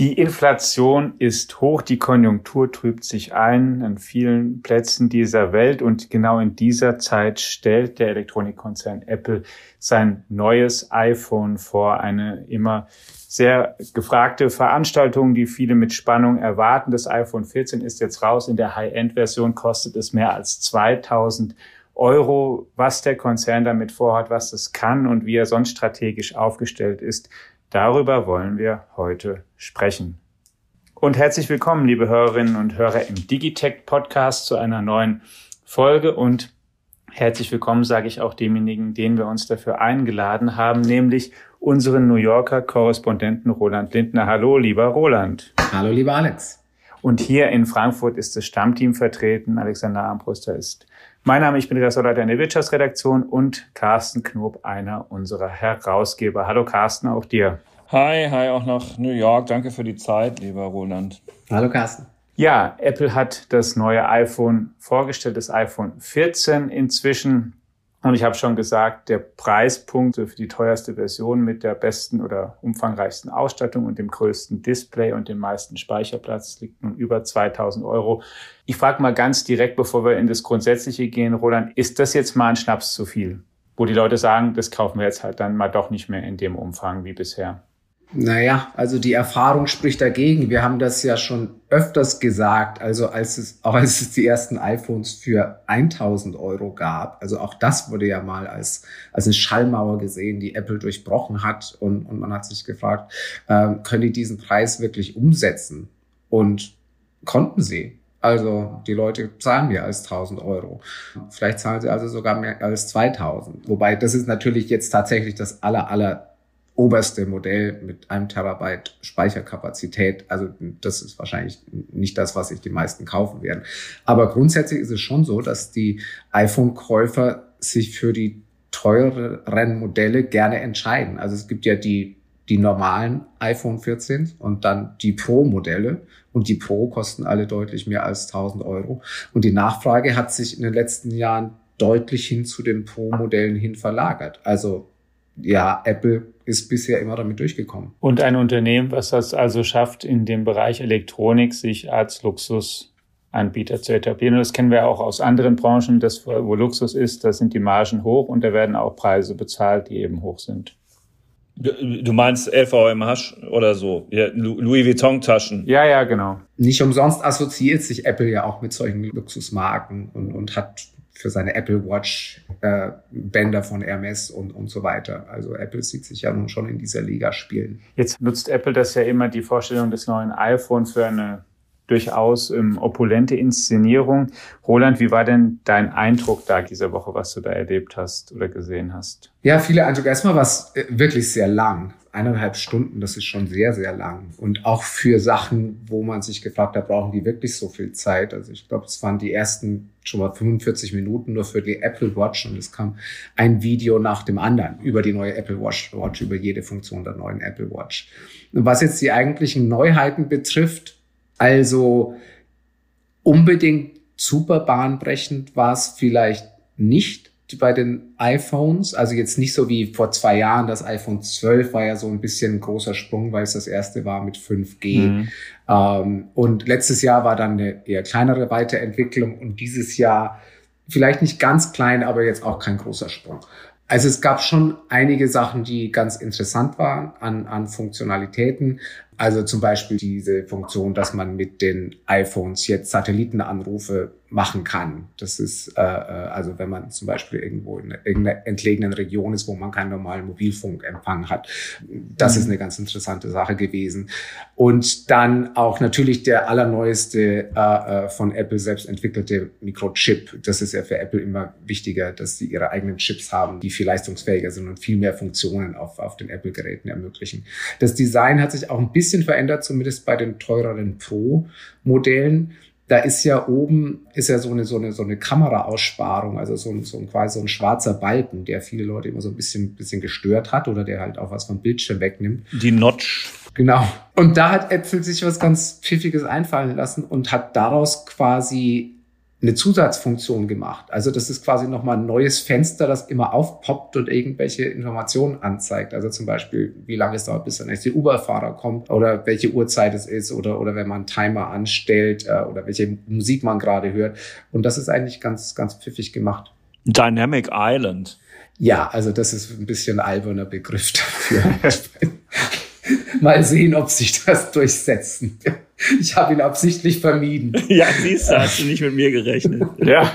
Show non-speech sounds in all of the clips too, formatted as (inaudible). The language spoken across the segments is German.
Die Inflation ist hoch, die Konjunktur trübt sich ein an vielen Plätzen dieser Welt und genau in dieser Zeit stellt der Elektronikkonzern Apple sein neues iPhone vor, eine immer sehr gefragte Veranstaltung, die viele mit Spannung erwarten. Das iPhone 14 ist jetzt raus. In der High-End-Version kostet es mehr als 2000 Euro. Was der Konzern damit vorhat, was es kann und wie er sonst strategisch aufgestellt ist, Darüber wollen wir heute sprechen. Und herzlich willkommen, liebe Hörerinnen und Hörer im Digitech Podcast zu einer neuen Folge und herzlich willkommen sage ich auch demjenigen, den wir uns dafür eingeladen haben, nämlich unseren New Yorker Korrespondenten Roland Lindner. Hallo, lieber Roland. Hallo, lieber Alex. Und hier in Frankfurt ist das Stammteam vertreten. Alexander Armbruster ist mein Name, ich bin Ressortleiter in der Wirtschaftsredaktion und Carsten Knob, einer unserer Herausgeber. Hallo Carsten, auch dir. Hi, hi auch nach New York. Danke für die Zeit, lieber Roland. Hallo Carsten. Ja, Apple hat das neue iPhone vorgestellt, das iPhone 14 inzwischen. Und ich habe schon gesagt, der Preispunkt für die teuerste Version mit der besten oder umfangreichsten Ausstattung und dem größten Display und dem meisten Speicherplatz liegt nun über 2000 Euro. Ich frage mal ganz direkt, bevor wir in das Grundsätzliche gehen, Roland, ist das jetzt mal ein Schnaps zu viel? Wo die Leute sagen, das kaufen wir jetzt halt dann mal doch nicht mehr in dem Umfang wie bisher. Naja, also die Erfahrung spricht dagegen. Wir haben das ja schon öfters gesagt, also als es, auch als es die ersten iPhones für 1000 Euro gab. Also auch das wurde ja mal als, als eine Schallmauer gesehen, die Apple durchbrochen hat. Und, und man hat sich gefragt, äh, können die diesen Preis wirklich umsetzen? Und konnten sie. Also die Leute zahlen mehr als 1000 Euro. Vielleicht zahlen sie also sogar mehr als 2000. Wobei das ist natürlich jetzt tatsächlich das aller, aller oberste Modell mit einem Terabyte Speicherkapazität. Also das ist wahrscheinlich nicht das, was sich die meisten kaufen werden. Aber grundsätzlich ist es schon so, dass die iPhone-Käufer sich für die teureren Modelle gerne entscheiden. Also es gibt ja die, die normalen iPhone 14 und dann die Pro-Modelle. Und die Pro kosten alle deutlich mehr als 1000 Euro. Und die Nachfrage hat sich in den letzten Jahren deutlich hin zu den Pro-Modellen hin verlagert. Also ja, Apple ist bisher immer damit durchgekommen. Und ein Unternehmen, was das also schafft, in dem Bereich Elektronik sich als Luxusanbieter zu etablieren. Und das kennen wir auch aus anderen Branchen, dass wo Luxus ist, da sind die Margen hoch und da werden auch Preise bezahlt, die eben hoch sind. Du meinst LVMH oder so, ja, Louis Vuitton Taschen. Ja, ja, genau. Nicht umsonst assoziiert sich Apple ja auch mit solchen Luxusmarken und, und hat für seine Apple Watch äh, Bänder von Hermes und, und so weiter. Also Apple sieht sich ja nun schon in dieser Liga spielen. Jetzt nutzt Apple das ja immer die Vorstellung des neuen iPhone für eine durchaus ähm, opulente Inszenierung. Roland, wie war denn dein Eindruck da diese Woche, was du da erlebt hast oder gesehen hast? Ja, viele Eindrücke. Erstmal war es äh, wirklich sehr lang. Eineinhalb Stunden, das ist schon sehr, sehr lang. Und auch für Sachen, wo man sich gefragt hat, brauchen die wirklich so viel Zeit? Also ich glaube, es waren die ersten schon mal 45 Minuten nur für die Apple Watch und es kam ein Video nach dem anderen über die neue Apple Watch, Watch über jede Funktion der neuen Apple Watch. Und was jetzt die eigentlichen Neuheiten betrifft, also unbedingt super bahnbrechend war es vielleicht nicht bei den iPhones. Also jetzt nicht so wie vor zwei Jahren. Das iPhone 12 war ja so ein bisschen ein großer Sprung, weil es das erste war mit 5G. Mhm. Ähm, und letztes Jahr war dann eine eher kleinere Weiterentwicklung und dieses Jahr vielleicht nicht ganz klein, aber jetzt auch kein großer Sprung. Also es gab schon einige Sachen, die ganz interessant waren an, an Funktionalitäten. Also zum Beispiel diese Funktion, dass man mit den iPhones jetzt Satellitenanrufe machen kann. Das ist, äh, äh, also wenn man zum Beispiel irgendwo in irgendeiner entlegenen Region ist, wo man keinen normalen Mobilfunkempfang hat. Das mhm. ist eine ganz interessante Sache gewesen. Und dann auch natürlich der allerneueste äh, äh, von Apple selbst entwickelte Mikrochip. Das ist ja für Apple immer wichtiger, dass sie ihre eigenen Chips haben, die viel leistungsfähiger sind und viel mehr Funktionen auf, auf den Apple-Geräten ermöglichen. Das Design hat sich auch ein bisschen verändert, zumindest bei den teureren Pro-Modellen da ist ja oben, ist ja so eine, so eine, so eine Kameraaussparung, also so ein, so ein quasi so ein schwarzer Balken, der viele Leute immer so ein bisschen, bisschen gestört hat oder der halt auch was vom Bildschirm wegnimmt. Die Notch. Genau. Und da hat Äpfel sich was ganz Pfiffiges einfallen lassen und hat daraus quasi eine Zusatzfunktion gemacht. Also das ist quasi nochmal ein neues Fenster, das immer aufpoppt und irgendwelche Informationen anzeigt. Also zum Beispiel, wie lange es dauert, bis der nächste Uber-Fahrer kommt oder welche Uhrzeit es ist oder, oder wenn man einen Timer anstellt äh, oder welche Musik man gerade hört. Und das ist eigentlich ganz, ganz pfiffig gemacht. Dynamic Island. Ja, also das ist ein bisschen ein alberner Begriff dafür. (laughs) (laughs) Mal sehen, ob sich das durchsetzen. Ich habe ihn absichtlich vermieden. (laughs) Ja, siehst du, hast du nicht mit mir gerechnet. Ja.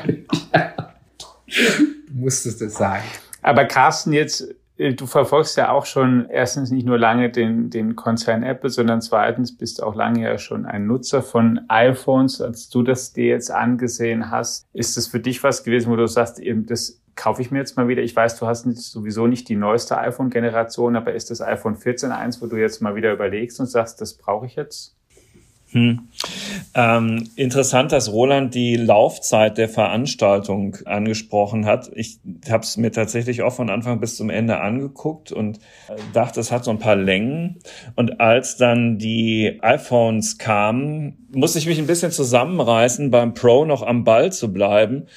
Du musstest es sagen. Aber Carsten, jetzt, du verfolgst ja auch schon erstens nicht nur lange den, den Konzern Apple, sondern zweitens bist auch lange ja schon ein Nutzer von iPhones. Als du das dir jetzt angesehen hast, ist das für dich was gewesen, wo du sagst, eben das kaufe ich mir jetzt mal wieder. Ich weiß, du hast sowieso nicht die neueste iPhone-Generation, aber ist das iPhone 14 eins, wo du jetzt mal wieder überlegst und sagst, das brauche ich jetzt? Hm. Ähm, interessant, dass Roland die Laufzeit der Veranstaltung angesprochen hat. Ich habe es mir tatsächlich auch von Anfang bis zum Ende angeguckt und dachte, es hat so ein paar Längen. Und als dann die iPhones kamen, musste ich mich ein bisschen zusammenreißen, beim Pro noch am Ball zu bleiben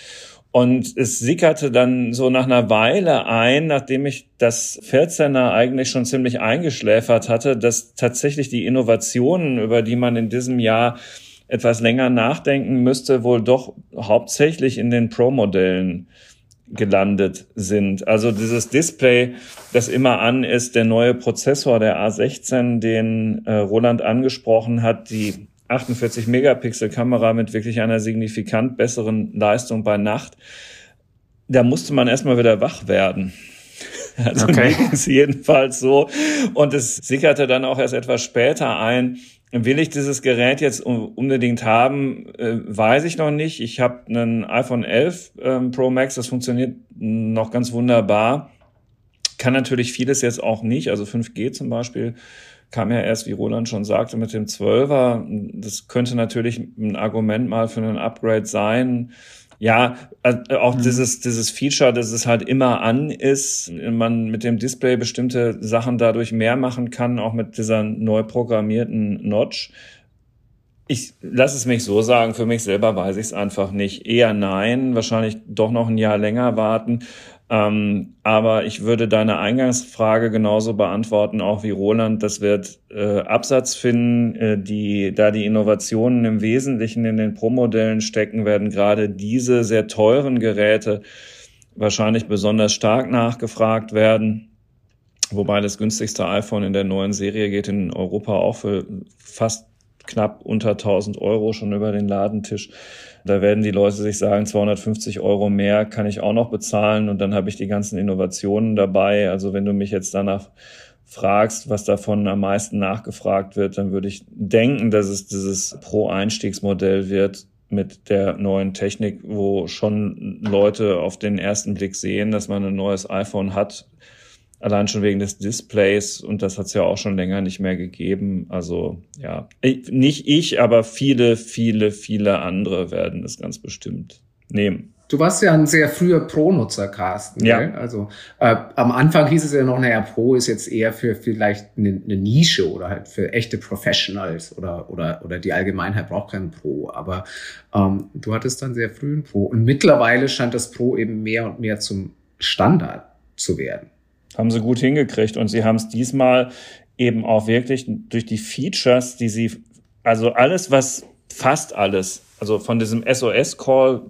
und es sickerte dann so nach einer Weile ein, nachdem ich das 14er eigentlich schon ziemlich eingeschläfert hatte, dass tatsächlich die Innovationen, über die man in diesem Jahr etwas länger nachdenken müsste, wohl doch hauptsächlich in den Pro-Modellen gelandet sind. Also dieses Display, das immer an ist, der neue Prozessor, der A16, den äh, Roland angesprochen hat, die 48 Megapixel Kamera mit wirklich einer signifikant besseren Leistung bei Nacht. Da musste man erstmal wieder wach werden. (laughs) Also okay. ist jedenfalls so. Und es sickerte dann auch erst etwas später ein. Will ich dieses Gerät jetzt unbedingt haben, äh, weiß ich noch nicht. Ich habe einen iPhone 11 ähm, Pro Max, das funktioniert noch ganz wunderbar. Kann natürlich vieles jetzt auch nicht, also 5G zum Beispiel kam ja erst, wie Roland schon sagte, mit dem 12er. Das könnte natürlich ein Argument mal für einen Upgrade sein. Ja, äh, auch mhm. dieses, dieses Feature, dass es halt immer an ist, man mit dem Display bestimmte Sachen dadurch mehr machen kann, auch mit dieser neu programmierten Notch. Ich lasse es mich so sagen, für mich selber weiß ich es einfach nicht. Eher nein, wahrscheinlich doch noch ein Jahr länger warten. Ähm, aber ich würde deine Eingangsfrage genauso beantworten, auch wie Roland. Das wird äh, Absatz finden, äh, die, da die Innovationen im Wesentlichen in den Pro-Modellen stecken, werden gerade diese sehr teuren Geräte wahrscheinlich besonders stark nachgefragt werden. Wobei das günstigste iPhone in der neuen Serie geht in Europa auch für fast knapp unter 1000 Euro schon über den Ladentisch. Da werden die Leute sich sagen, 250 Euro mehr kann ich auch noch bezahlen und dann habe ich die ganzen Innovationen dabei. Also wenn du mich jetzt danach fragst, was davon am meisten nachgefragt wird, dann würde ich denken, dass es dieses Pro-Einstiegsmodell wird mit der neuen Technik, wo schon Leute auf den ersten Blick sehen, dass man ein neues iPhone hat, Allein schon wegen des Displays und das hat es ja auch schon länger nicht mehr gegeben. Also ja, nicht ich, aber viele, viele, viele andere werden es ganz bestimmt nehmen. Du warst ja ein sehr früher Pro-Nutzer, Carsten. Ja. Gell? Also äh, am Anfang hieß es ja noch, naja, Pro ist jetzt eher für vielleicht eine, eine Nische oder halt für echte Professionals oder oder oder die Allgemeinheit braucht keinen Pro. Aber ähm, du hattest dann sehr früh ein Pro und mittlerweile scheint das Pro eben mehr und mehr zum Standard zu werden haben sie gut hingekriegt. Und sie haben es diesmal eben auch wirklich durch die Features, die sie, also alles, was fast alles, also von diesem SOS-Call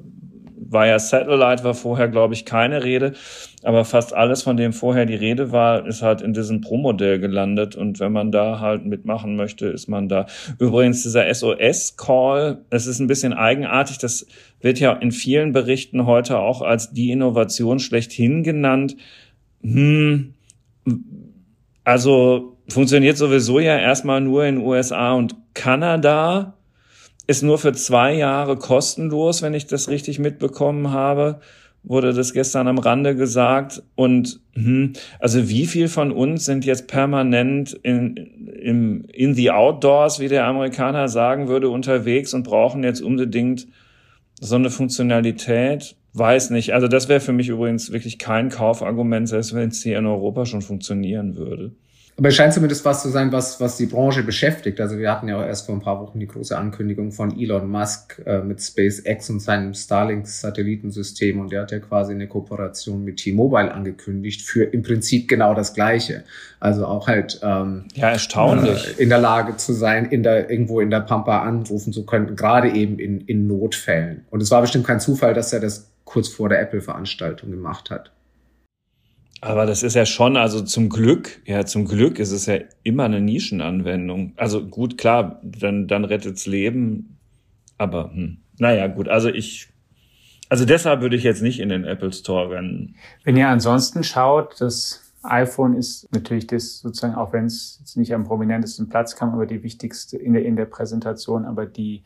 war ja Satellite, war vorher, glaube ich, keine Rede, aber fast alles, von dem vorher die Rede war, ist halt in diesem Pro-Modell gelandet. Und wenn man da halt mitmachen möchte, ist man da. Übrigens, dieser SOS-Call, es ist ein bisschen eigenartig, das wird ja in vielen Berichten heute auch als die Innovation schlechthin genannt, hm, also funktioniert sowieso ja erstmal nur in USA und Kanada, ist nur für zwei Jahre kostenlos, wenn ich das richtig mitbekommen habe, wurde das gestern am Rande gesagt. Und hm, also wie viel von uns sind jetzt permanent in, in, in the outdoors, wie der Amerikaner sagen würde, unterwegs und brauchen jetzt unbedingt so eine Funktionalität? Weiß nicht. Also das wäre für mich übrigens wirklich kein Kaufargument, selbst wenn es hier in Europa schon funktionieren würde. Aber es scheint zumindest was zu sein, was, was die Branche beschäftigt. Also wir hatten ja auch erst vor ein paar Wochen die große Ankündigung von Elon Musk äh, mit SpaceX und seinem Starlink-Satellitensystem. Und der hat ja quasi eine Kooperation mit T-Mobile angekündigt für im Prinzip genau das Gleiche. Also auch halt ähm, ja, erstaunlich. Äh, in der Lage zu sein, in der, irgendwo in der Pampa anrufen zu können, gerade eben in, in Notfällen. Und es war bestimmt kein Zufall, dass er das kurz vor der Apple-Veranstaltung gemacht hat. Aber das ist ja schon, also zum Glück, ja, zum Glück ist es ja immer eine Nischenanwendung. Also gut, klar, dann, dann rettet's Leben. Aber, hm, naja, gut, also ich, also deshalb würde ich jetzt nicht in den Apple Store rennen. Wenn ihr ansonsten schaut, das iPhone ist natürlich das sozusagen, auch wenn es jetzt nicht am prominentesten Platz kam, aber die wichtigste in der, in der Präsentation, aber die,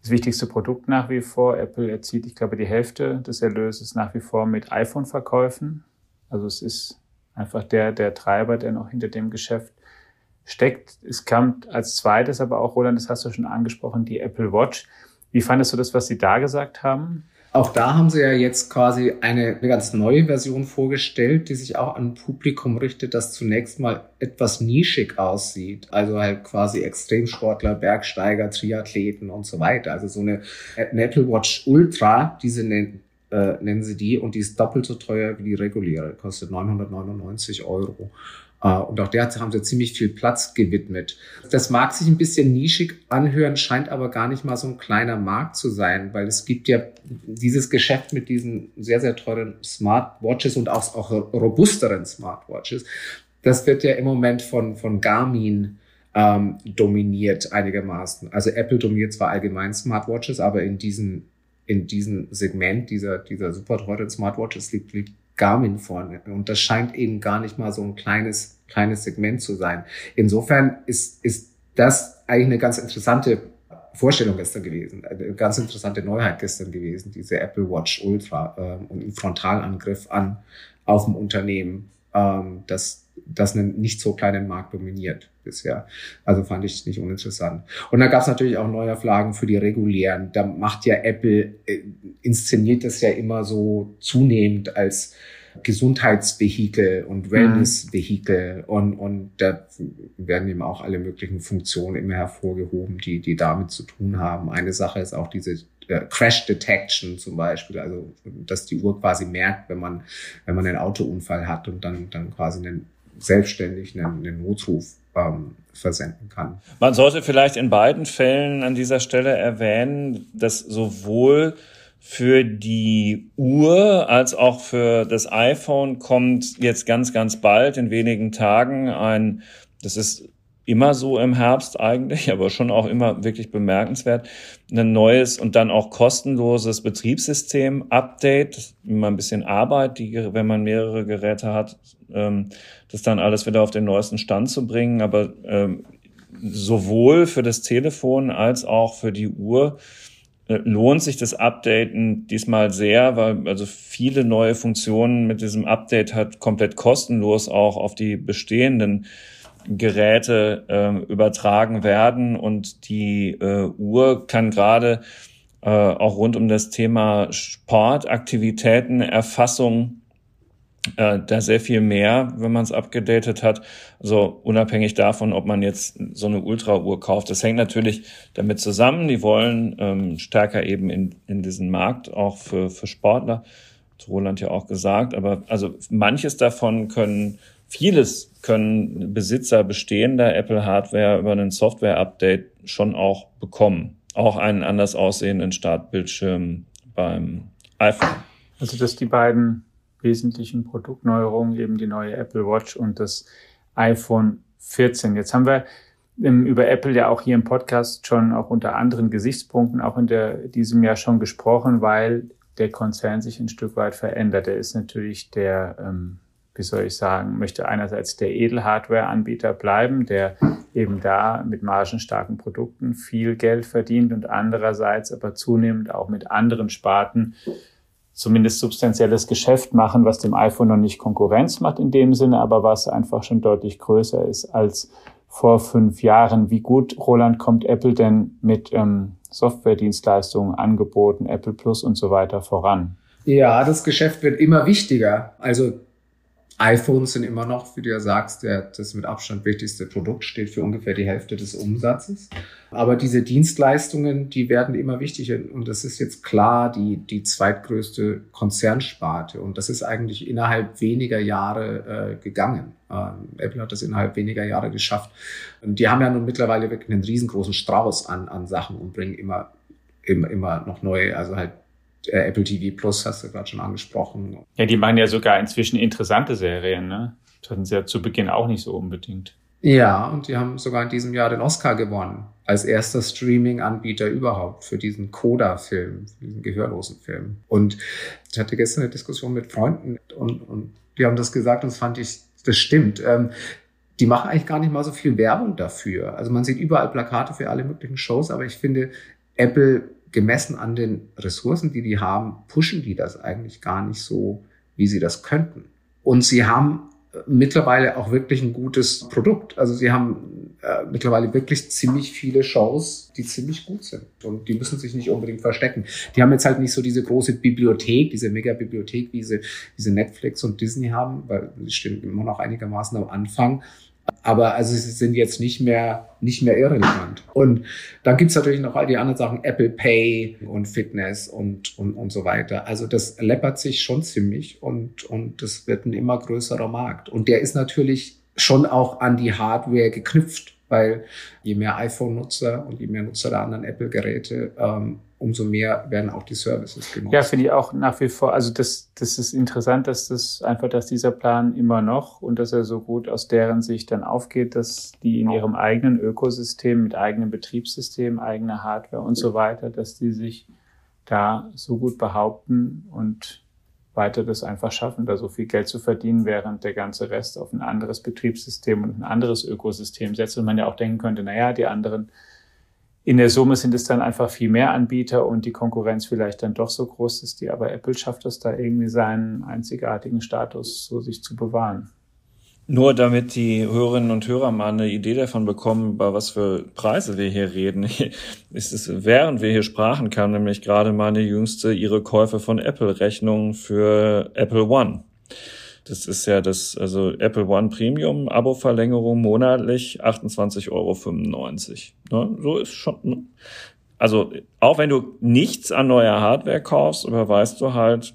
das wichtigste Produkt nach wie vor. Apple erzielt, ich glaube, die Hälfte des Erlöses nach wie vor mit iPhone-Verkäufen. Also es ist einfach der, der Treiber, der noch hinter dem Geschäft steckt. Es kam als zweites aber auch, Roland, das hast du schon angesprochen, die Apple Watch. Wie fandest du das, was sie da gesagt haben? Auch da haben sie ja jetzt quasi eine, eine ganz neue Version vorgestellt, die sich auch an ein Publikum richtet, das zunächst mal etwas nischig aussieht. Also halt quasi Extremsportler, Bergsteiger, Triathleten und so weiter. Also so eine, eine Apple Watch Ultra, diese äh, nennen sie die, und die ist doppelt so teuer wie die reguläre, kostet 999 Euro. Uh, und auch der haben sie ziemlich viel Platz gewidmet. Das mag sich ein bisschen nischig anhören, scheint aber gar nicht mal so ein kleiner Markt zu sein, weil es gibt ja dieses Geschäft mit diesen sehr, sehr teuren Smartwatches und auch, auch robusteren Smartwatches. Das wird ja im Moment von, von Garmin ähm, dominiert einigermaßen. Also Apple dominiert zwar allgemein Smartwatches, aber in diesen in diesem Segment dieser, dieser super teuren Smartwatches liegt, liegt Garmin vorne. Und das scheint eben gar nicht mal so ein kleines, kleines Segment zu sein. Insofern ist, ist das eigentlich eine ganz interessante Vorstellung gestern gewesen, eine ganz interessante Neuheit gestern gewesen, diese Apple Watch Ultra ähm, und ein Frontalangriff an auf dem Unternehmen, ähm, das das einen nicht so kleinen Markt dominiert bisher. Also fand ich nicht uninteressant. Und dann gab es natürlich auch Neuauflagen für die regulären. Da macht ja Apple, äh, inszeniert das ja immer so zunehmend als Gesundheitsvehikel und Wellnessvehikel mhm. und, und da werden eben auch alle möglichen Funktionen immer hervorgehoben, die, die damit zu tun haben. Eine Sache ist auch diese äh, Crash Detection zum Beispiel, also dass die Uhr quasi merkt, wenn man, wenn man einen Autounfall hat und dann, dann quasi einen selbstständig einen, einen Notruf ähm, versenden kann. Man sollte vielleicht in beiden Fällen an dieser Stelle erwähnen, dass sowohl für die Uhr als auch für das iPhone kommt jetzt ganz, ganz bald in wenigen Tagen ein, das ist immer so im Herbst eigentlich, (laughs) aber schon auch immer wirklich bemerkenswert, ein neues und dann auch kostenloses Betriebssystem-Update, immer ein bisschen Arbeit, die, wenn man mehrere Geräte hat, ähm, das dann alles wieder auf den neuesten Stand zu bringen. Aber ähm, sowohl für das Telefon als auch für die Uhr äh, lohnt sich das Updaten diesmal sehr, weil also viele neue Funktionen mit diesem Update hat komplett kostenlos auch auf die bestehenden Geräte äh, übertragen werden und die äh, Uhr kann gerade äh, auch rund um das Thema Sportaktivitäten, Erfassung äh, da sehr viel mehr, wenn man es abgedatet hat. Also unabhängig davon, ob man jetzt so eine Ultra-Uhr kauft. Das hängt natürlich damit zusammen. Die wollen ähm, stärker eben in, in diesen Markt, auch für, für Sportler. Hat Roland ja auch gesagt. Aber also manches davon können vieles können Besitzer bestehender Apple-Hardware über einen Software-Update schon auch bekommen. Auch einen anders aussehenden Startbildschirm beim iPhone. Also, dass die beiden wesentlichen Produktneuerungen, eben die neue Apple Watch und das iPhone 14. Jetzt haben wir über Apple ja auch hier im Podcast schon auch unter anderen Gesichtspunkten auch in der, diesem Jahr schon gesprochen, weil der Konzern sich ein Stück weit verändert. Er ist natürlich der ähm, wie soll ich sagen, möchte einerseits der Edelhardware-Anbieter bleiben, der eben da mit margenstarken Produkten viel Geld verdient und andererseits aber zunehmend auch mit anderen Sparten zumindest substanzielles Geschäft machen, was dem iPhone noch nicht Konkurrenz macht in dem Sinne, aber was einfach schon deutlich größer ist als vor fünf Jahren. Wie gut, Roland, kommt Apple denn mit ähm, Softwaredienstleistungen, Angeboten, Apple Plus und so weiter voran? Ja, das Geschäft wird immer wichtiger. Also iPhones sind immer noch, wie du ja sagst, der, das mit Abstand wichtigste Produkt, steht für ungefähr die Hälfte des Umsatzes. Aber diese Dienstleistungen, die werden immer wichtiger. Und das ist jetzt klar die, die zweitgrößte Konzernsparte. Und das ist eigentlich innerhalb weniger Jahre äh, gegangen. Ähm, Apple hat das innerhalb weniger Jahre geschafft. Und die haben ja nun mittlerweile wirklich einen riesengroßen Strauß an, an Sachen und bringen immer, immer, immer noch neue, also halt Apple TV Plus hast du gerade schon angesprochen. Ja, die machen ja sogar inzwischen interessante Serien, ne? Das hatten sie ja zu Beginn auch nicht so unbedingt. Ja, und die haben sogar in diesem Jahr den Oscar gewonnen. Als erster Streaming-Anbieter überhaupt für diesen Coda-Film, diesen gehörlosen Film. Und ich hatte gestern eine Diskussion mit Freunden und, und die haben das gesagt und das fand ich, das stimmt. Ähm, die machen eigentlich gar nicht mal so viel Werbung dafür. Also man sieht überall Plakate für alle möglichen Shows, aber ich finde, Apple gemessen an den Ressourcen, die die haben, pushen die das eigentlich gar nicht so, wie sie das könnten. Und sie haben äh, mittlerweile auch wirklich ein gutes Produkt. Also sie haben äh, mittlerweile wirklich ziemlich viele Shows, die ziemlich gut sind. Und die müssen sich nicht unbedingt verstecken. Die haben jetzt halt nicht so diese große Bibliothek, diese Mega-Bibliothek, wie sie, diese Netflix und Disney haben, weil sie stehen immer noch einigermaßen am Anfang. Aber also sie sind jetzt nicht mehr, nicht mehr irrelevant. Und dann gibt's natürlich noch all die anderen Sachen, Apple Pay und Fitness und, und, und so weiter. Also das läppert sich schon ziemlich und, und das wird ein immer größerer Markt. Und der ist natürlich schon auch an die Hardware geknüpft, weil je mehr iPhone-Nutzer und je mehr Nutzer der anderen Apple-Geräte, ähm, umso mehr werden auch die Services genutzt. Ja, finde ich auch nach wie vor. Also das, das ist interessant, dass das einfach, dass dieser Plan immer noch und dass er so gut aus deren Sicht dann aufgeht, dass die in ihrem eigenen Ökosystem mit eigenem Betriebssystem, eigener Hardware und so weiter, dass die sich da so gut behaupten und weiter das einfach schaffen, da so viel Geld zu verdienen, während der ganze Rest auf ein anderes Betriebssystem und ein anderes Ökosystem setzt und man ja auch denken könnte, na ja, die anderen in der Summe sind es dann einfach viel mehr Anbieter und die Konkurrenz vielleicht dann doch so groß ist die. Aber Apple schafft es da irgendwie seinen einzigartigen Status so sich zu bewahren. Nur damit die Hörerinnen und Hörer mal eine Idee davon bekommen, bei was für Preise wir hier reden, (laughs) ist es, während wir hier sprachen, kam nämlich gerade meine jüngste ihre Käufe von Apple-Rechnung für Apple One. Das ist ja das, also Apple One Premium, Abo-Verlängerung monatlich 28,95 Euro. Ne? So ist schon, ne? also auch wenn du nichts an neuer Hardware kaufst, überweist du halt,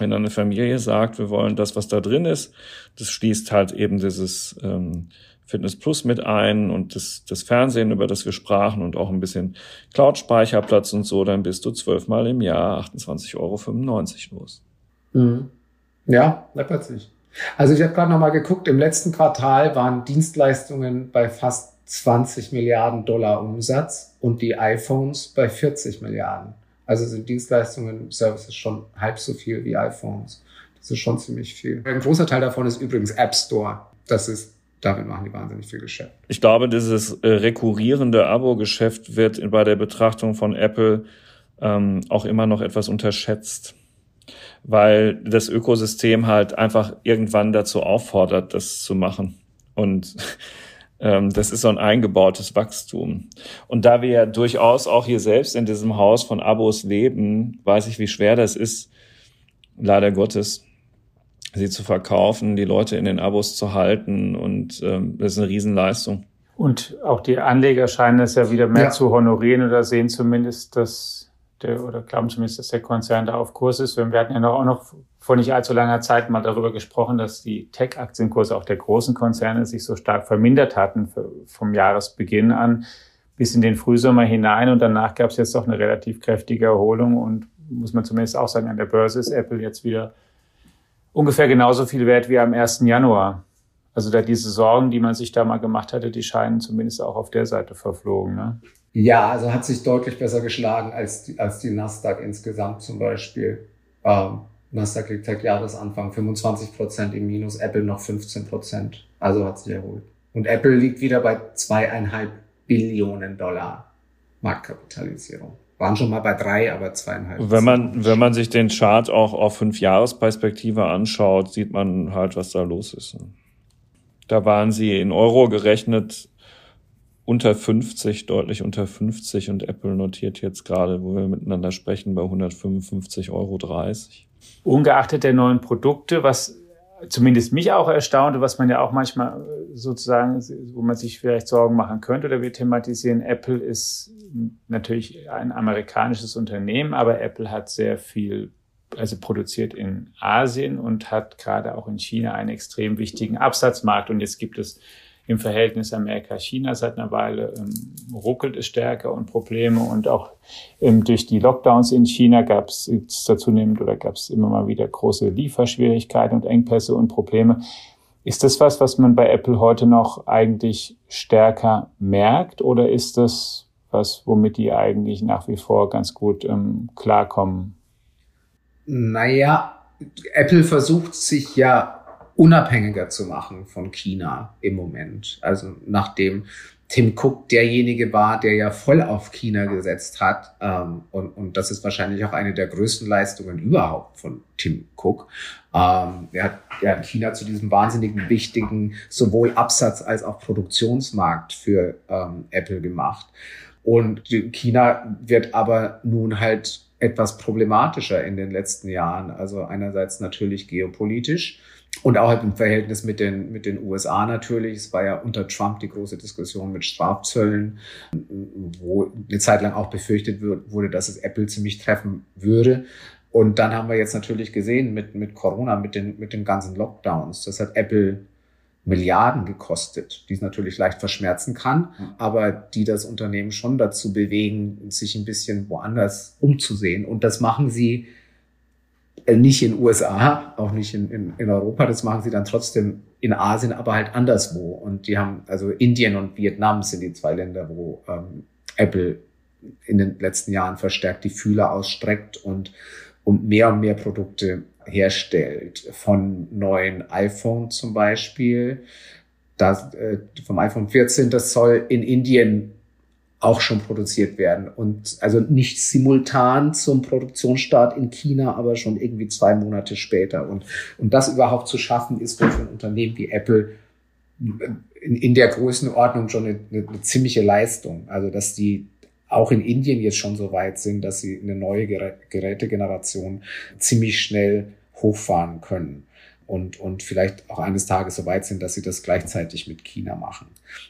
wenn eine Familie sagt, wir wollen das, was da drin ist, das schließt halt eben dieses ähm, Fitness Plus mit ein und das, das Fernsehen, über das wir sprachen und auch ein bisschen Cloud-Speicherplatz und so, dann bist du zwölfmal im Jahr 28,95 Euro los. Mhm. Ja, läppert sich. Also ich habe gerade nochmal geguckt, im letzten Quartal waren Dienstleistungen bei fast 20 Milliarden Dollar Umsatz und die iPhones bei 40 Milliarden. Also sind Dienstleistungen, Services schon halb so viel wie iPhones. Das ist schon ziemlich viel. Ein großer Teil davon ist übrigens App Store. Das ist damit machen die wahnsinnig viel Geschäft. Ich glaube, dieses äh, rekurrierende Abo-Geschäft wird bei der Betrachtung von Apple ähm, auch immer noch etwas unterschätzt weil das Ökosystem halt einfach irgendwann dazu auffordert, das zu machen. Und das ist so ein eingebautes Wachstum. Und da wir ja durchaus auch hier selbst in diesem Haus von Abos leben, weiß ich, wie schwer das ist, leider Gottes, sie zu verkaufen, die Leute in den Abos zu halten. Und ähm, das ist eine Riesenleistung. Und auch die Anleger scheinen es ja wieder mehr ja. zu honorieren oder sehen zumindest, dass der, oder glauben zumindest, dass der Konzern da auf Kurs ist. Wir hatten ja noch, auch noch vor nicht allzu langer Zeit mal darüber gesprochen, dass die Tech-Aktienkurse auch der großen Konzerne sich so stark vermindert hatten vom Jahresbeginn an bis in den Frühsommer hinein. Und danach gab es jetzt doch eine relativ kräftige Erholung. Und muss man zumindest auch sagen, an der Börse ist Apple jetzt wieder ungefähr genauso viel wert wie am 1. Januar. Also da diese Sorgen, die man sich da mal gemacht hatte, die scheinen zumindest auch auf der Seite verflogen. Ne? Ja, also hat sich deutlich besser geschlagen als die, als die Nasdaq insgesamt zum Beispiel. Ähm, Nasdaq liegt seit Jahresanfang 25 Prozent im Minus, Apple noch 15 Prozent. Also hat sich erholt. Und Apple liegt wieder bei zweieinhalb Billionen Dollar Marktkapitalisierung. Waren schon mal bei drei, aber zweieinhalb. Wenn man, wenn man sich den Chart auch auf fünf Jahresperspektive anschaut, sieht man halt, was da los ist. Da waren sie in Euro gerechnet unter 50, deutlich unter 50 und Apple notiert jetzt gerade, wo wir miteinander sprechen, bei 155,30 Euro. Ungeachtet der neuen Produkte, was zumindest mich auch erstaunte, was man ja auch manchmal sozusagen, wo man sich vielleicht Sorgen machen könnte oder wir thematisieren, Apple ist natürlich ein amerikanisches Unternehmen, aber Apple hat sehr viel, also produziert in Asien und hat gerade auch in China einen extrem wichtigen Absatzmarkt und jetzt gibt es im Verhältnis Amerika-China seit einer Weile ähm, ruckelt es stärker und Probleme und auch ähm, durch die Lockdowns in China gab es dazu nimmt oder gab es immer mal wieder große Lieferschwierigkeiten und Engpässe und Probleme. Ist das was, was man bei Apple heute noch eigentlich stärker merkt oder ist das was, womit die eigentlich nach wie vor ganz gut ähm, klarkommen? Naja, Apple versucht sich ja unabhängiger zu machen von China im Moment. Also nachdem Tim Cook derjenige war, der ja voll auf China gesetzt hat. Ähm, und, und das ist wahrscheinlich auch eine der größten Leistungen überhaupt von Tim Cook. Ähm, er, hat, er hat China zu diesem wahnsinnigen wichtigen sowohl Absatz als auch Produktionsmarkt für ähm, Apple gemacht. Und China wird aber nun halt etwas problematischer in den letzten Jahren. Also einerseits natürlich geopolitisch und auch im Verhältnis mit den, mit den USA natürlich. Es war ja unter Trump die große Diskussion mit Strafzöllen, wo eine Zeit lang auch befürchtet wurde, dass es Apple ziemlich treffen würde. Und dann haben wir jetzt natürlich gesehen mit, mit Corona, mit den, mit den ganzen Lockdowns. Das hat Apple Milliarden gekostet, die es natürlich leicht verschmerzen kann, aber die das Unternehmen schon dazu bewegen, sich ein bisschen woanders umzusehen. Und das machen sie äh, nicht in USA, auch nicht in, in, in Europa, das machen sie dann trotzdem in Asien, aber halt anderswo. Und die haben, also Indien und Vietnam sind die zwei Länder, wo ähm, Apple in den letzten Jahren verstärkt die Fühler ausstreckt und, und mehr und mehr Produkte herstellt. Von neuen iPhone zum Beispiel, das, äh, vom iPhone 14, das soll in Indien auch schon produziert werden. Und also nicht simultan zum Produktionsstart in China, aber schon irgendwie zwei Monate später. Und, und das überhaupt zu schaffen, ist für ein Unternehmen wie Apple in, in der Größenordnung schon eine, eine, eine ziemliche Leistung. Also, dass die auch in Indien jetzt schon so weit sind, dass sie eine neue Gerätegeneration ziemlich schnell hochfahren können und, und vielleicht auch eines Tages so weit sind, dass sie das gleichzeitig mit China machen.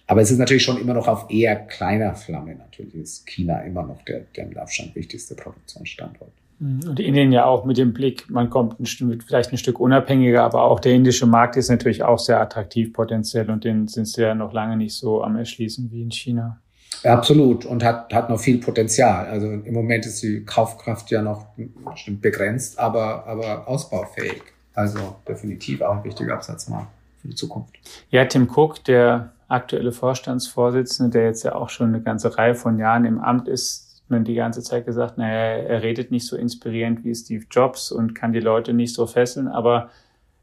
Aber es ist natürlich schon immer noch auf eher kleiner Flamme. Natürlich ist China immer noch der, der mit Abstand wichtigste Produktionsstandort. Mhm. Und Indien ja auch mit dem Blick, man kommt ein vielleicht ein Stück unabhängiger, aber auch der indische Markt ist natürlich auch sehr attraktiv potenziell und den sind sie ja noch lange nicht so am Erschließen wie in China. Absolut und hat, hat noch viel Potenzial. Also im Moment ist die Kaufkraft ja noch bestimmt begrenzt, aber, aber ausbaufähig. Also definitiv auch ein wichtiger Absatzmarkt für die Zukunft. Ja, Tim Cook, der aktuelle Vorstandsvorsitzende, der jetzt ja auch schon eine ganze Reihe von Jahren im Amt ist, man die ganze Zeit gesagt, naja, er redet nicht so inspirierend wie Steve Jobs und kann die Leute nicht so fesseln, aber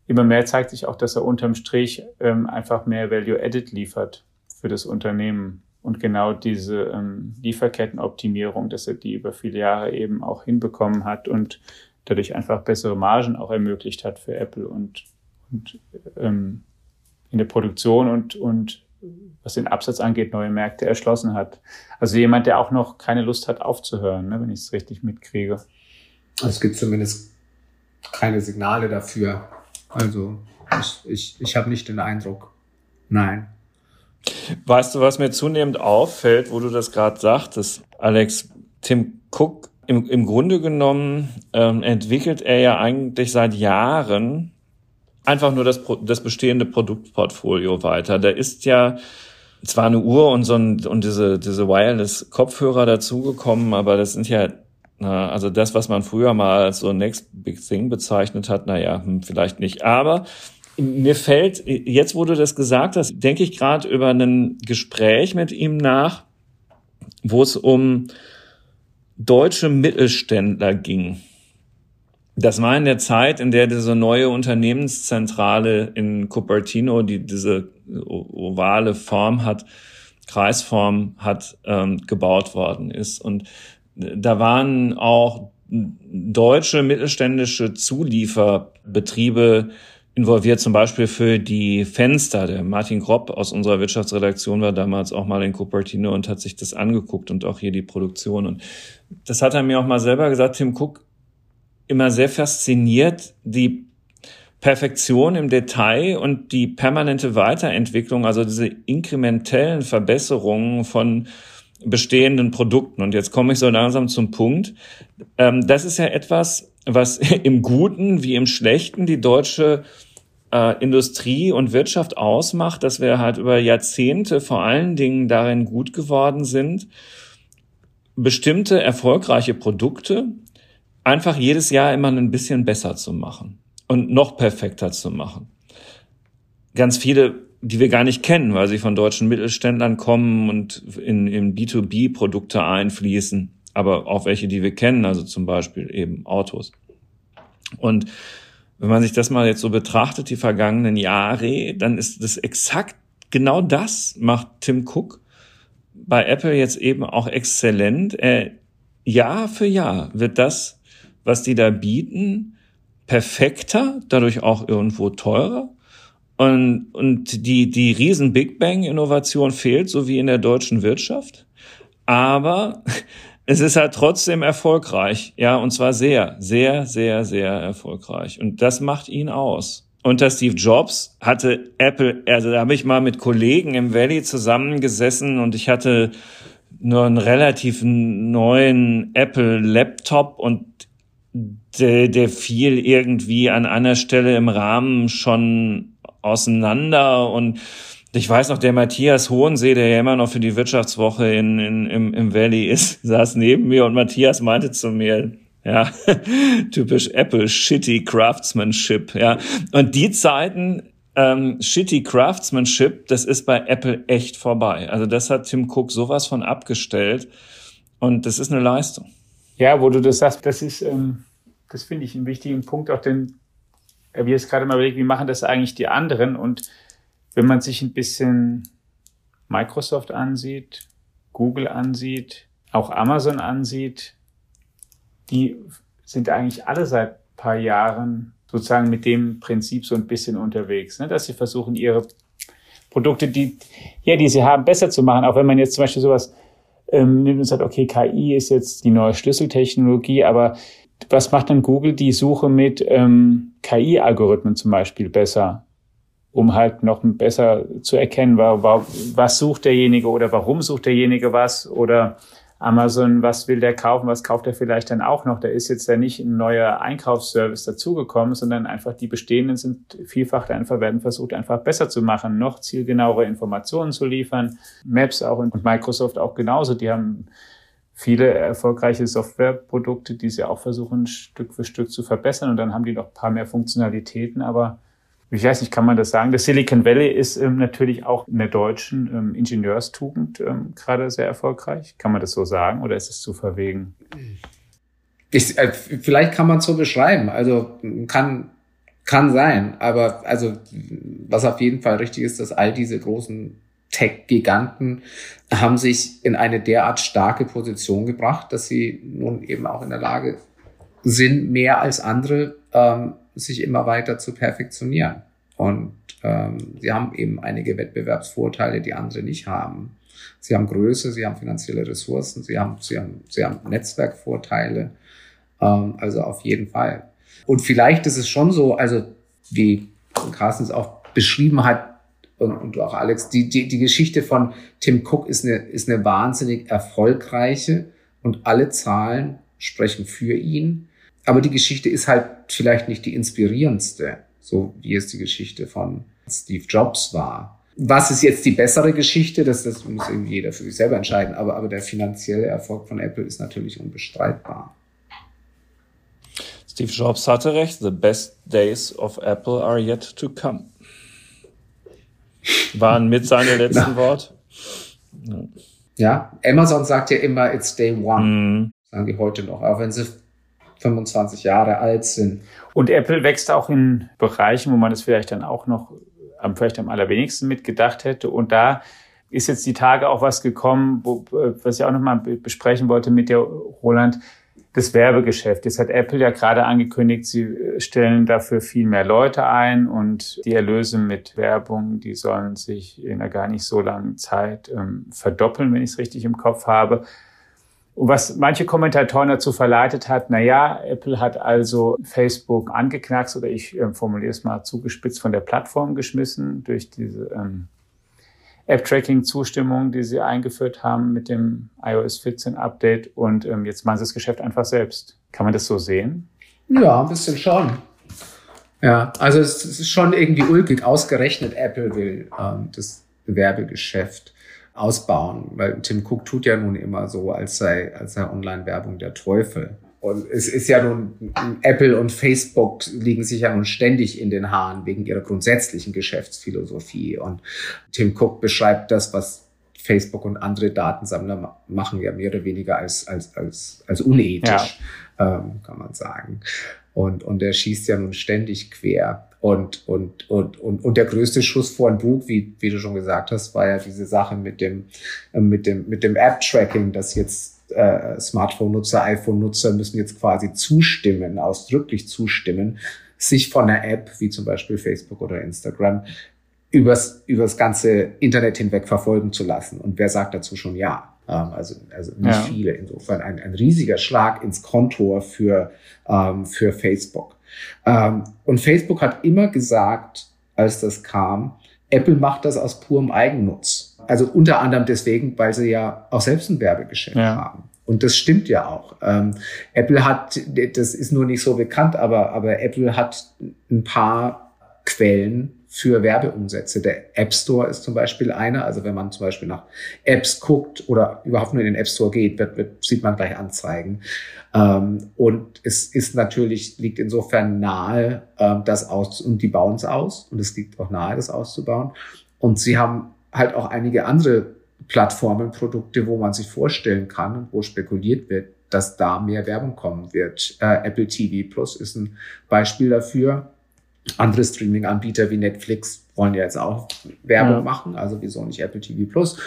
immer mehr zeigt sich auch, dass er unterm Strich ähm, einfach mehr Value Added liefert für das Unternehmen. Und genau diese ähm, Lieferkettenoptimierung, dass er die über viele Jahre eben auch hinbekommen hat und dadurch einfach bessere Margen auch ermöglicht hat für Apple und, und ähm, in der Produktion und, und was den Absatz angeht, neue Märkte erschlossen hat. Also jemand, der auch noch keine Lust hat aufzuhören, ne, wenn ich es richtig mitkriege. Es gibt zumindest keine Signale dafür. Also ich, ich, ich habe nicht den Eindruck. Nein. Weißt du, was mir zunehmend auffällt, wo du das gerade sagtest, Alex, Tim Cook im, im Grunde genommen ähm, entwickelt er ja eigentlich seit Jahren einfach nur das, das bestehende Produktportfolio weiter. Da ist ja zwar eine Uhr und so ein, und diese, diese Wireless-Kopfhörer dazugekommen, aber das sind ja, na, also das, was man früher mal als so Next Big Thing bezeichnet hat, naja, hm, vielleicht nicht. Aber mir fällt, jetzt wo du das gesagt hast, denke ich gerade über ein Gespräch mit ihm nach, wo es um deutsche Mittelständler ging. Das war in der Zeit, in der diese neue Unternehmenszentrale in Cupertino, die diese ovale Form hat, Kreisform hat, ähm, gebaut worden ist. Und da waren auch deutsche mittelständische Zulieferbetriebe involviert zum Beispiel für die Fenster. Der Martin Gropp aus unserer Wirtschaftsredaktion war damals auch mal in Cupertino und hat sich das angeguckt und auch hier die Produktion. Und das hat er mir auch mal selber gesagt, Tim Cook, immer sehr fasziniert, die Perfektion im Detail und die permanente Weiterentwicklung, also diese inkrementellen Verbesserungen von bestehenden Produkten. Und jetzt komme ich so langsam zum Punkt. Ähm, das ist ja etwas, was (laughs) im Guten wie im Schlechten die deutsche äh, Industrie und Wirtschaft ausmacht, dass wir halt über Jahrzehnte vor allen Dingen darin gut geworden sind, bestimmte erfolgreiche Produkte einfach jedes Jahr immer ein bisschen besser zu machen und noch perfekter zu machen. Ganz viele, die wir gar nicht kennen, weil sie von deutschen Mittelständlern kommen und in, in B2B-Produkte einfließen, aber auch welche, die wir kennen, also zum Beispiel eben Autos. Und wenn man sich das mal jetzt so betrachtet, die vergangenen Jahre, dann ist das exakt genau das macht Tim Cook bei Apple jetzt eben auch exzellent. Er, Jahr für Jahr wird das, was die da bieten, perfekter, dadurch auch irgendwo teurer. Und, und die, die riesen Big Bang Innovation fehlt, so wie in der deutschen Wirtschaft. Aber es ist halt trotzdem erfolgreich. Ja, und zwar sehr, sehr, sehr, sehr erfolgreich. Und das macht ihn aus. Unter Steve Jobs hatte Apple, also da habe ich mal mit Kollegen im Valley zusammengesessen und ich hatte nur einen relativ neuen Apple Laptop und der, der fiel irgendwie an einer Stelle im Rahmen schon auseinander und ich weiß noch, der Matthias Hohensee, der ja immer noch für die Wirtschaftswoche in, in, im, im Valley ist, (laughs) saß neben mir und Matthias meinte zu mir, ja, (laughs) typisch Apple, shitty Craftsmanship, ja. Und die Zeiten, ähm, shitty Craftsmanship, das ist bei Apple echt vorbei. Also das hat Tim Cook sowas von abgestellt und das ist eine Leistung. Ja, wo du das sagst, das ist, ähm, das finde ich einen wichtigen Punkt, auch den, wir jetzt gerade mal überlegt, wie machen das eigentlich die anderen und wenn man sich ein bisschen Microsoft ansieht, Google ansieht, auch Amazon ansieht, die sind eigentlich alle seit paar Jahren sozusagen mit dem Prinzip so ein bisschen unterwegs, ne? dass sie versuchen, ihre Produkte, die, ja, die sie haben, besser zu machen. Auch wenn man jetzt zum Beispiel sowas ähm, nimmt und sagt, okay, KI ist jetzt die neue Schlüsseltechnologie, aber was macht dann Google die Suche mit ähm, KI-Algorithmen zum Beispiel besser? Um halt noch besser zu erkennen, was sucht derjenige oder warum sucht derjenige was oder Amazon, was will der kaufen, was kauft er vielleicht dann auch noch. Da ist jetzt ja nicht ein neuer Einkaufsservice dazugekommen, sondern einfach die bestehenden sind vielfach einfach werden versucht, einfach besser zu machen, noch zielgenauere Informationen zu liefern. Maps auch und Microsoft auch genauso. Die haben viele erfolgreiche Softwareprodukte, die sie auch versuchen, Stück für Stück zu verbessern. Und dann haben die noch ein paar mehr Funktionalitäten, aber ich weiß nicht, kann man das sagen? Das Silicon Valley ist ähm, natürlich auch in der deutschen ähm, Ingenieurstugend ähm, gerade sehr erfolgreich. Kann man das so sagen oder ist es zu verwegen? Ich, äh, vielleicht kann man es so beschreiben. Also kann, kann sein. Aber also was auf jeden Fall richtig ist, dass all diese großen Tech-Giganten haben sich in eine derart starke Position gebracht, dass sie nun eben auch in der Lage sind, mehr als andere ähm, sich immer weiter zu perfektionieren. Und ähm, sie haben eben einige Wettbewerbsvorteile, die andere nicht haben. Sie haben Größe, sie haben finanzielle Ressourcen, sie haben, sie haben, sie haben Netzwerkvorteile. Ähm, also auf jeden Fall. Und vielleicht ist es schon so, also wie Carsten es auch beschrieben hat, und, und auch Alex, die, die, die Geschichte von Tim Cook ist eine, ist eine wahnsinnig erfolgreiche und alle Zahlen sprechen für ihn. Aber die Geschichte ist halt vielleicht nicht die inspirierendste, so wie es die Geschichte von Steve Jobs war. Was ist jetzt die bessere Geschichte? Das, das muss irgendwie jeder für sich selber entscheiden. Aber, aber der finanzielle Erfolg von Apple ist natürlich unbestreitbar. Steve Jobs hatte recht. The best days of Apple are yet to come. Waren mit seine (laughs) letzten Worte. Ja, Amazon sagt ja immer, it's day one. Mm. Sagen die heute noch. Auch wenn sie 25 Jahre alt sind. Und Apple wächst auch in Bereichen, wo man es vielleicht dann auch noch am, vielleicht am allerwenigsten mitgedacht hätte. Und da ist jetzt die Tage auch was gekommen, wo, was ich auch nochmal besprechen wollte mit der Roland. das Werbegeschäft. Jetzt hat Apple ja gerade angekündigt, sie stellen dafür viel mehr Leute ein und die Erlöse mit Werbung, die sollen sich in einer gar nicht so langen Zeit ähm, verdoppeln, wenn ich es richtig im Kopf habe. Und was manche Kommentatoren dazu verleitet hat, na ja, Apple hat also Facebook angeknackst oder ich äh, formuliere es mal zugespitzt von der Plattform geschmissen durch diese ähm, App-Tracking-Zustimmung, die sie eingeführt haben mit dem iOS 14 Update und ähm, jetzt machen sie das Geschäft einfach selbst. Kann man das so sehen? Ja, ein bisschen schon. Ja, also es ist schon irgendwie ulkig. Ausgerechnet Apple will ähm, das Werbegeschäft ausbauen, weil Tim Cook tut ja nun immer so, als sei, als sei Online-Werbung der Teufel. Und es ist ja nun, Apple und Facebook liegen sich ja nun ständig in den Haaren wegen ihrer grundsätzlichen Geschäftsphilosophie. Und Tim Cook beschreibt das, was Facebook und andere Datensammler machen, ja mehr oder weniger als, als, als, als unethisch, ja. ähm, kann man sagen. Und, und er schießt ja nun ständig quer. Und, und, und, und, und der größte Schuss vor den Bug, wie, wie du schon gesagt hast, war ja diese Sache mit dem, äh, mit dem, mit dem App-Tracking, das jetzt äh, Smartphone-Nutzer, iPhone-Nutzer müssen jetzt quasi zustimmen, ausdrücklich zustimmen, sich von einer App wie zum Beispiel Facebook oder Instagram übers, übers ganze Internet hinweg verfolgen zu lassen. Und wer sagt dazu schon ja? Ähm, also, also nicht ja. viele. Insofern ein, ein riesiger Schlag ins Kontor für, ähm, für Facebook. Ähm, und Facebook hat immer gesagt, als das kam, Apple macht das aus purem Eigennutz. Also unter anderem deswegen, weil sie ja auch selbst ein Werbegeschäft ja. haben. Und das stimmt ja auch. Ähm, Apple hat, das ist nur nicht so bekannt, aber, aber Apple hat ein paar Quellen für Werbeumsätze. Der App Store ist zum Beispiel einer. Also wenn man zum Beispiel nach Apps guckt oder überhaupt nur in den App Store geht, wird, wird, sieht man gleich Anzeigen. Ähm, und es ist natürlich, liegt insofern nahe, ähm, das aus, und die bauen es aus. Und es liegt auch nahe, das auszubauen. Und sie haben halt auch einige andere Plattformen, Produkte, wo man sich vorstellen kann und wo spekuliert wird, dass da mehr Werbung kommen wird. Äh, Apple TV Plus ist ein Beispiel dafür. Andere Streaming-Anbieter wie Netflix wollen ja jetzt auch Werbung ja. machen, also wieso nicht Apple TV Plus?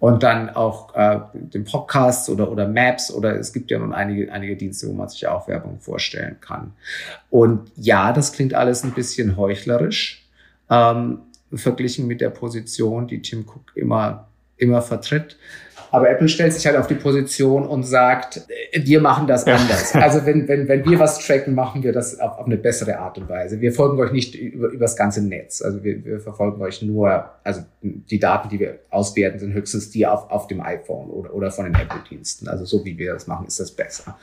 Und dann auch äh, den Podcasts oder, oder Maps oder es gibt ja nun einige, einige Dienste, wo man sich auch Werbung vorstellen kann. Und ja, das klingt alles ein bisschen heuchlerisch. Ähm, verglichen mit der Position, die Tim Cook immer, immer vertritt. Aber Apple stellt sich halt auf die Position und sagt, wir machen das ja. anders. Also wenn, wenn, wenn wir was tracken, machen wir das auf, auf eine bessere Art und Weise. Wir folgen euch nicht über, über das ganze Netz. Also wir, wir verfolgen euch nur, also die Daten, die wir auswerten, sind höchstens die auf, auf dem iPhone oder, oder von den Apple-Diensten. Also so wie wir das machen, ist das besser.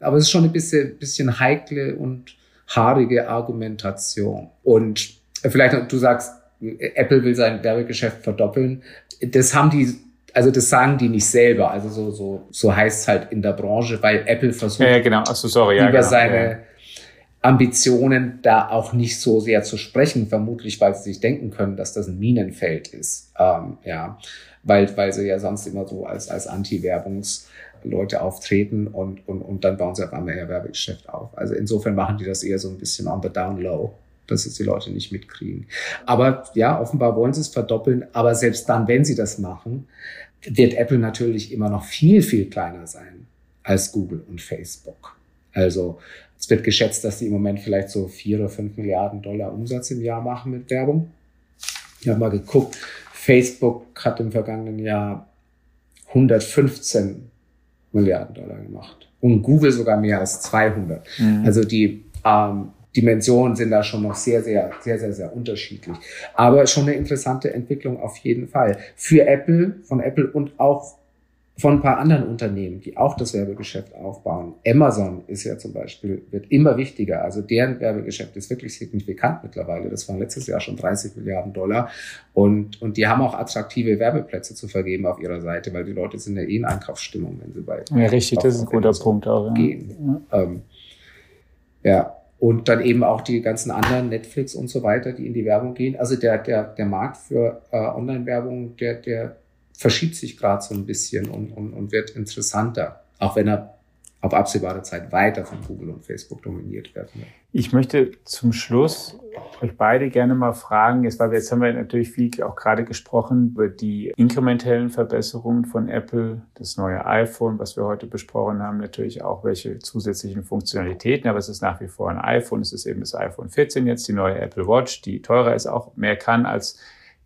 Aber es ist schon ein bisschen, bisschen heikle und haarige Argumentation. Und vielleicht, du sagst, Apple will sein Werbegeschäft verdoppeln. Das haben die, also das sagen die nicht selber. Also so, so, so heißt es halt in der Branche, weil Apple versucht ja, genau. so, sorry, ja, über genau. seine. Ambitionen da auch nicht so sehr zu sprechen, vermutlich, weil sie sich denken können, dass das ein Minenfeld ist. Ähm, ja, weil, weil sie ja sonst immer so als, als Anti-Werbungs- Leute auftreten und, und, und dann bauen sie auf einmal ihr Werbegeschäft auf. Also insofern machen die das eher so ein bisschen on the down low dass es die Leute nicht mitkriegen. Aber ja, offenbar wollen sie es verdoppeln. Aber selbst dann, wenn sie das machen, wird Apple natürlich immer noch viel, viel kleiner sein als Google und Facebook. Also es wird geschätzt, dass sie im Moment vielleicht so vier oder fünf Milliarden Dollar Umsatz im Jahr machen mit Werbung. Ich habe mal geguckt, Facebook hat im vergangenen Jahr 115 Milliarden Dollar gemacht und Google sogar mehr als 200. Mhm. Also die ähm, Dimensionen sind da schon noch sehr, sehr, sehr, sehr, sehr unterschiedlich. Aber schon eine interessante Entwicklung auf jeden Fall. Für Apple, von Apple und auch von ein paar anderen Unternehmen, die auch das Werbegeschäft aufbauen. Amazon ist ja zum Beispiel, wird immer wichtiger. Also deren Werbegeschäft ist wirklich signifikant mittlerweile. Das waren letztes Jahr schon 30 Milliarden Dollar. Und, und die haben auch attraktive Werbeplätze zu vergeben auf ihrer Seite, weil die Leute sind ja eh in Einkaufsstimmung, wenn sie bei. Ja, richtig, das ist ein guter Punkt auch. Ja. Gehen. Ja. Ähm, ja. Und dann eben auch die ganzen anderen Netflix und so weiter, die in die Werbung gehen. Also der, der, der Markt für äh, Online-Werbung, der, der verschiebt sich gerade so ein bisschen und, und, und wird interessanter. Auch wenn er auf absehbare Zeit weiter von Google und Facebook dominiert werden. Ich möchte zum Schluss euch beide gerne mal fragen, jetzt, weil wir jetzt haben wir natürlich viel auch gerade gesprochen über die inkrementellen Verbesserungen von Apple, das neue iPhone, was wir heute besprochen haben, natürlich auch welche zusätzlichen Funktionalitäten, aber es ist nach wie vor ein iPhone, es ist eben das iPhone 14 jetzt, die neue Apple Watch, die teurer ist, auch mehr kann als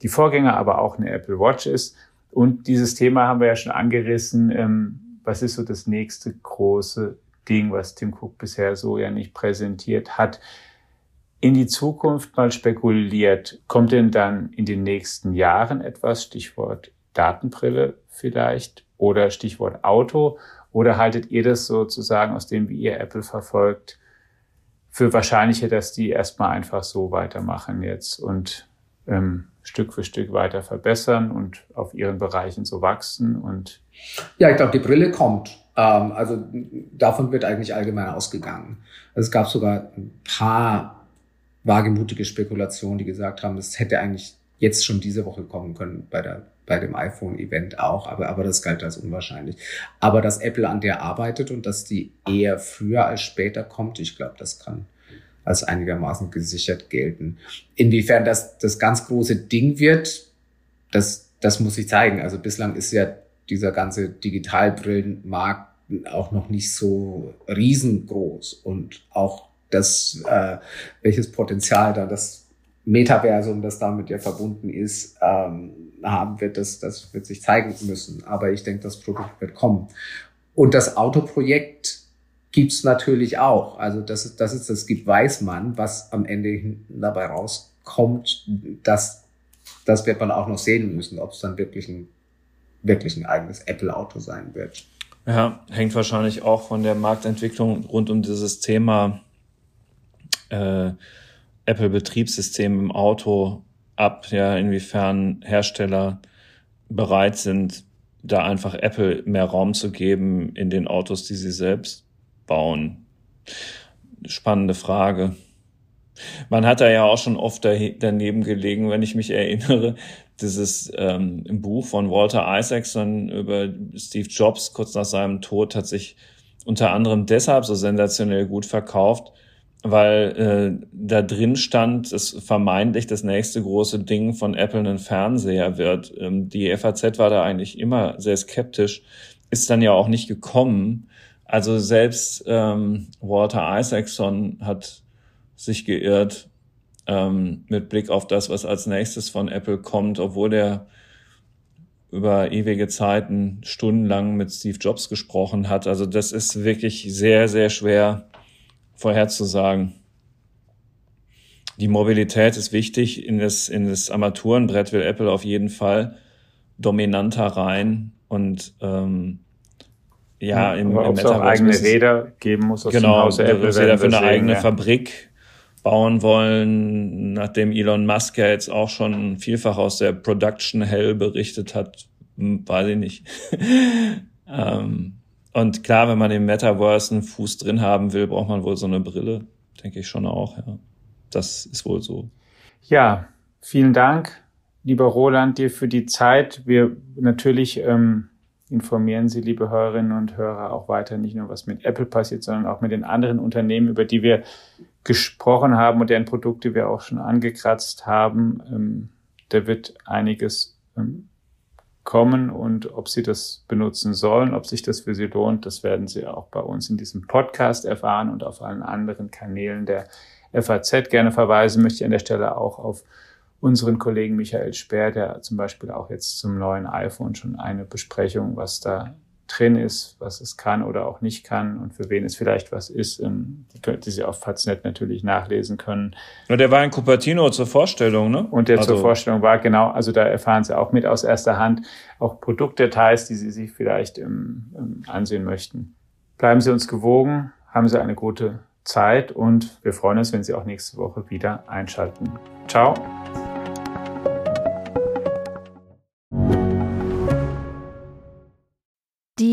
die Vorgänger, aber auch eine Apple Watch ist. Und dieses Thema haben wir ja schon angerissen, ähm, was ist so das nächste große Ding, was Tim Cook bisher so ja nicht präsentiert hat. In die Zukunft mal spekuliert, kommt denn dann in den nächsten Jahren etwas, Stichwort Datenbrille vielleicht oder Stichwort Auto? Oder haltet ihr das sozusagen aus dem, wie ihr Apple verfolgt, für wahrscheinlicher, dass die erstmal einfach so weitermachen jetzt und ähm, Stück für Stück weiter verbessern und auf ihren Bereichen so wachsen und ja, ich glaube, die Brille kommt. Ähm, also davon wird eigentlich allgemein ausgegangen. Also es gab sogar ein paar wagemutige Spekulationen, die gesagt haben, das hätte eigentlich jetzt schon diese Woche kommen können bei der bei dem iPhone-Event auch, aber, aber das galt als unwahrscheinlich. Aber dass Apple an der arbeitet und dass die eher früher als später kommt, ich glaube, das kann als einigermaßen gesichert gelten. Inwiefern das das ganz große Ding wird, das, das muss ich zeigen. Also bislang ist ja dieser ganze Digitalbrillenmarkt auch noch nicht so riesengroß und auch das, äh, welches Potenzial da das Metaversum, das damit ja verbunden ist, ähm, haben wird, das, das wird sich zeigen müssen. Aber ich denke, das Produkt wird kommen. Und das Autoprojekt gibt's natürlich auch. Also das ist, das ist, das gibt weiß man, was am Ende dabei rauskommt, das, das wird man auch noch sehen müssen, ob es dann wirklich ein wirklich ein eigenes Apple-Auto sein wird. Ja, hängt wahrscheinlich auch von der Marktentwicklung rund um dieses Thema äh, Apple-Betriebssystem im Auto ab, ja, inwiefern Hersteller bereit sind, da einfach Apple mehr Raum zu geben in den Autos, die sie selbst bauen. Spannende Frage. Man hat da ja auch schon oft daneben gelegen, wenn ich mich erinnere, dieses ähm, im Buch von Walter Isaacson über Steve Jobs kurz nach seinem Tod hat sich unter anderem deshalb so sensationell gut verkauft, weil äh, da drin stand, dass vermeintlich das nächste große Ding von Apple ein Fernseher wird. Ähm, die FAZ war da eigentlich immer sehr skeptisch, ist dann ja auch nicht gekommen. Also selbst ähm, Walter Isaacson hat sich geirrt ähm, mit Blick auf das, was als nächstes von Apple kommt, obwohl er über ewige Zeiten stundenlang mit Steve Jobs gesprochen hat. Also das ist wirklich sehr, sehr schwer vorherzusagen. Die Mobilität ist wichtig. In das, in das Armaturenbrett will Apple auf jeden Fall dominanter rein und ähm, ja, im, im Metaverse auch eigene Räder geben muss aus genau, dem Hause Apple. Räder für eine sehen, eigene ja. Fabrik bauen wollen, nachdem Elon Musk ja jetzt auch schon vielfach aus der Production Hell berichtet hat, hm, weiß ich nicht. (laughs) ähm, und klar, wenn man im Metaverse einen Fuß drin haben will, braucht man wohl so eine Brille, denke ich schon auch, ja. Das ist wohl so. Ja, vielen Dank, lieber Roland, dir für die Zeit. Wir natürlich ähm, informieren Sie, liebe Hörerinnen und Hörer, auch weiter nicht nur, was mit Apple passiert, sondern auch mit den anderen Unternehmen, über die wir gesprochen haben und deren Produkte wir auch schon angekratzt haben. Ähm, da wird einiges ähm, kommen und ob Sie das benutzen sollen, ob sich das für Sie lohnt, das werden Sie auch bei uns in diesem Podcast erfahren und auf allen anderen Kanälen der FAZ. Gerne verweisen möchte ich an der Stelle auch auf unseren Kollegen Michael Speer, der zum Beispiel auch jetzt zum neuen iPhone schon eine Besprechung, was da drin ist, was es kann oder auch nicht kann und für wen es vielleicht was ist, ähm, die, die Sie auf Faznet natürlich nachlesen können. Ja, der war in Cupertino zur Vorstellung, ne? Und der also. zur Vorstellung war, genau, also da erfahren Sie auch mit aus erster Hand auch Produktdetails, die Sie sich vielleicht ähm, ähm, ansehen möchten. Bleiben Sie uns gewogen, haben Sie eine gute Zeit und wir freuen uns, wenn Sie auch nächste Woche wieder einschalten. Ciao.